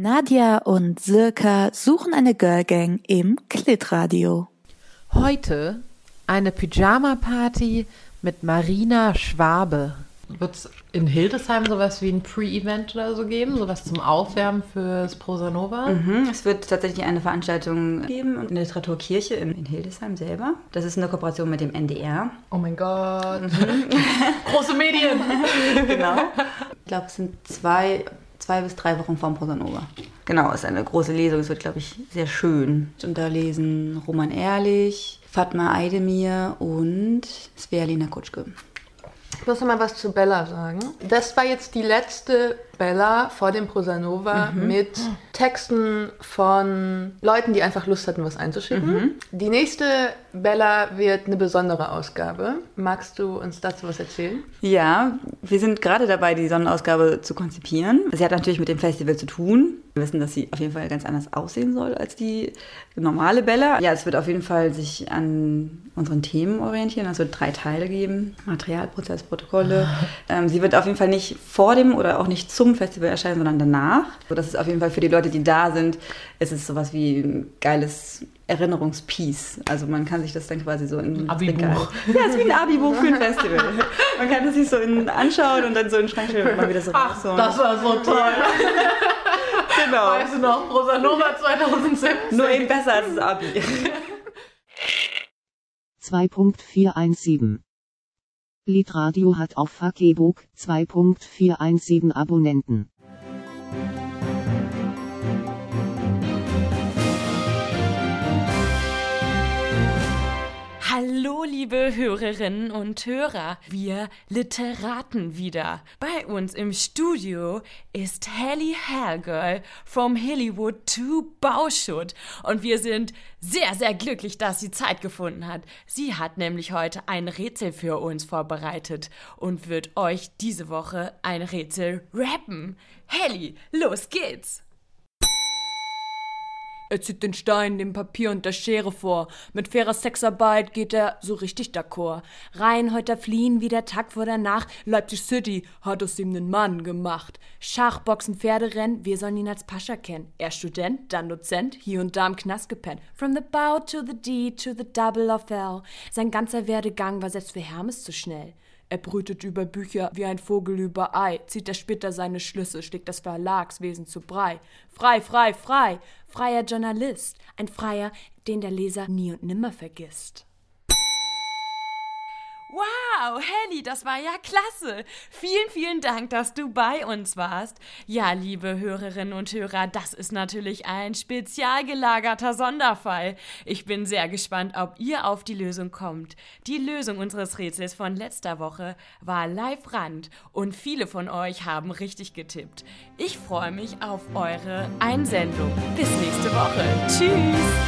Nadja und Sirka suchen eine Girlgang im Klitradio. Heute eine Pyjama-Party mit Marina Schwabe. Wird es in Hildesheim sowas wie ein Pre-Event oder so geben? Sowas zum Aufwärmen fürs Prosanova? Mhm, es wird tatsächlich eine Veranstaltung geben in der Literaturkirche in, in Hildesheim selber. Das ist eine Kooperation mit dem NDR. Oh mein Gott. Große Medien. genau. Ich glaube, es sind zwei, zwei bis drei Wochen vorm Prosanova. Genau, es ist eine große Lesung. Es wird, glaube ich, sehr schön. Und da lesen Roman Ehrlich, Fatma Eidemir und Sverlina Kutschke. Ich muss noch mal was zu Bella sagen. Das war jetzt die letzte Bella vor dem Prosanova Mhm. mit Texten von Leuten, die einfach Lust hatten, was einzuschicken. Mhm. Die nächste Bella wird eine besondere Ausgabe. Magst du uns dazu was erzählen? Ja, wir sind gerade dabei, die Sonnenausgabe zu konzipieren. Sie hat natürlich mit dem Festival zu tun. Wir wissen, dass sie auf jeden Fall ganz anders aussehen soll als die normale Bella. Ja, es wird auf jeden Fall sich an unseren Themen orientieren. Es wird drei Teile geben. Materialprozess, Protokolle. Ähm, sie wird auf jeden Fall nicht vor dem oder auch nicht zum Festival erscheinen, sondern danach. So, das ist auf jeden Fall für die Leute, die da sind, ist es sowas wie ein geiles Erinnerungspiece. Also man kann sich das dann quasi so in Ein Abi-Buch. Ja, es ist wie ein Abi-Buch für ein Festival. Man kann es sich so in, anschauen und dann so in den Schrank stellen und mal wieder so rausholen. war so toll. genau. Weißt du noch, Prosanova 2017? Nur eben besser als das Abi. 2.417 Litradio hat auf Facebook 2.417 Abonnenten. Liebe Hörerinnen und Hörer, wir Literaten wieder. Bei uns im Studio ist Helly Hellgirl from Hollywood to Bauschutt und wir sind sehr, sehr glücklich, dass sie Zeit gefunden hat. Sie hat nämlich heute ein Rätsel für uns vorbereitet und wird euch diese Woche ein Rätsel rappen. Helly, los geht's! Er zieht den Stein, dem Papier und der Schere vor. Mit fairer Sexarbeit geht er so richtig d'accord. Rein heute fliehen wie der Tag vor der Nacht. Leipzig City hat aus ihm nen Mann gemacht. Schachboxen, Pferderennen, wir sollen ihn als Pascha kennen. Er Student, dann Dozent, hier und da im Knast gepennt. From the bow to the D to the double of L. Sein ganzer Werdegang war selbst für Hermes zu schnell. Er brütet über Bücher wie ein Vogel über Ei, zieht der Splitter seine Schlüsse, schlägt das Verlagswesen zu Brei. Frei, frei, frei, freier Journalist, ein Freier, den der Leser nie und nimmer vergisst. Wow, Helly, das war ja klasse. Vielen, vielen Dank, dass du bei uns warst. Ja, liebe Hörerinnen und Hörer, das ist natürlich ein spezial gelagerter Sonderfall. Ich bin sehr gespannt, ob ihr auf die Lösung kommt. Die Lösung unseres Rätsels von letzter Woche war Live Rand und viele von euch haben richtig getippt. Ich freue mich auf eure Einsendung. Bis nächste Woche. Tschüss.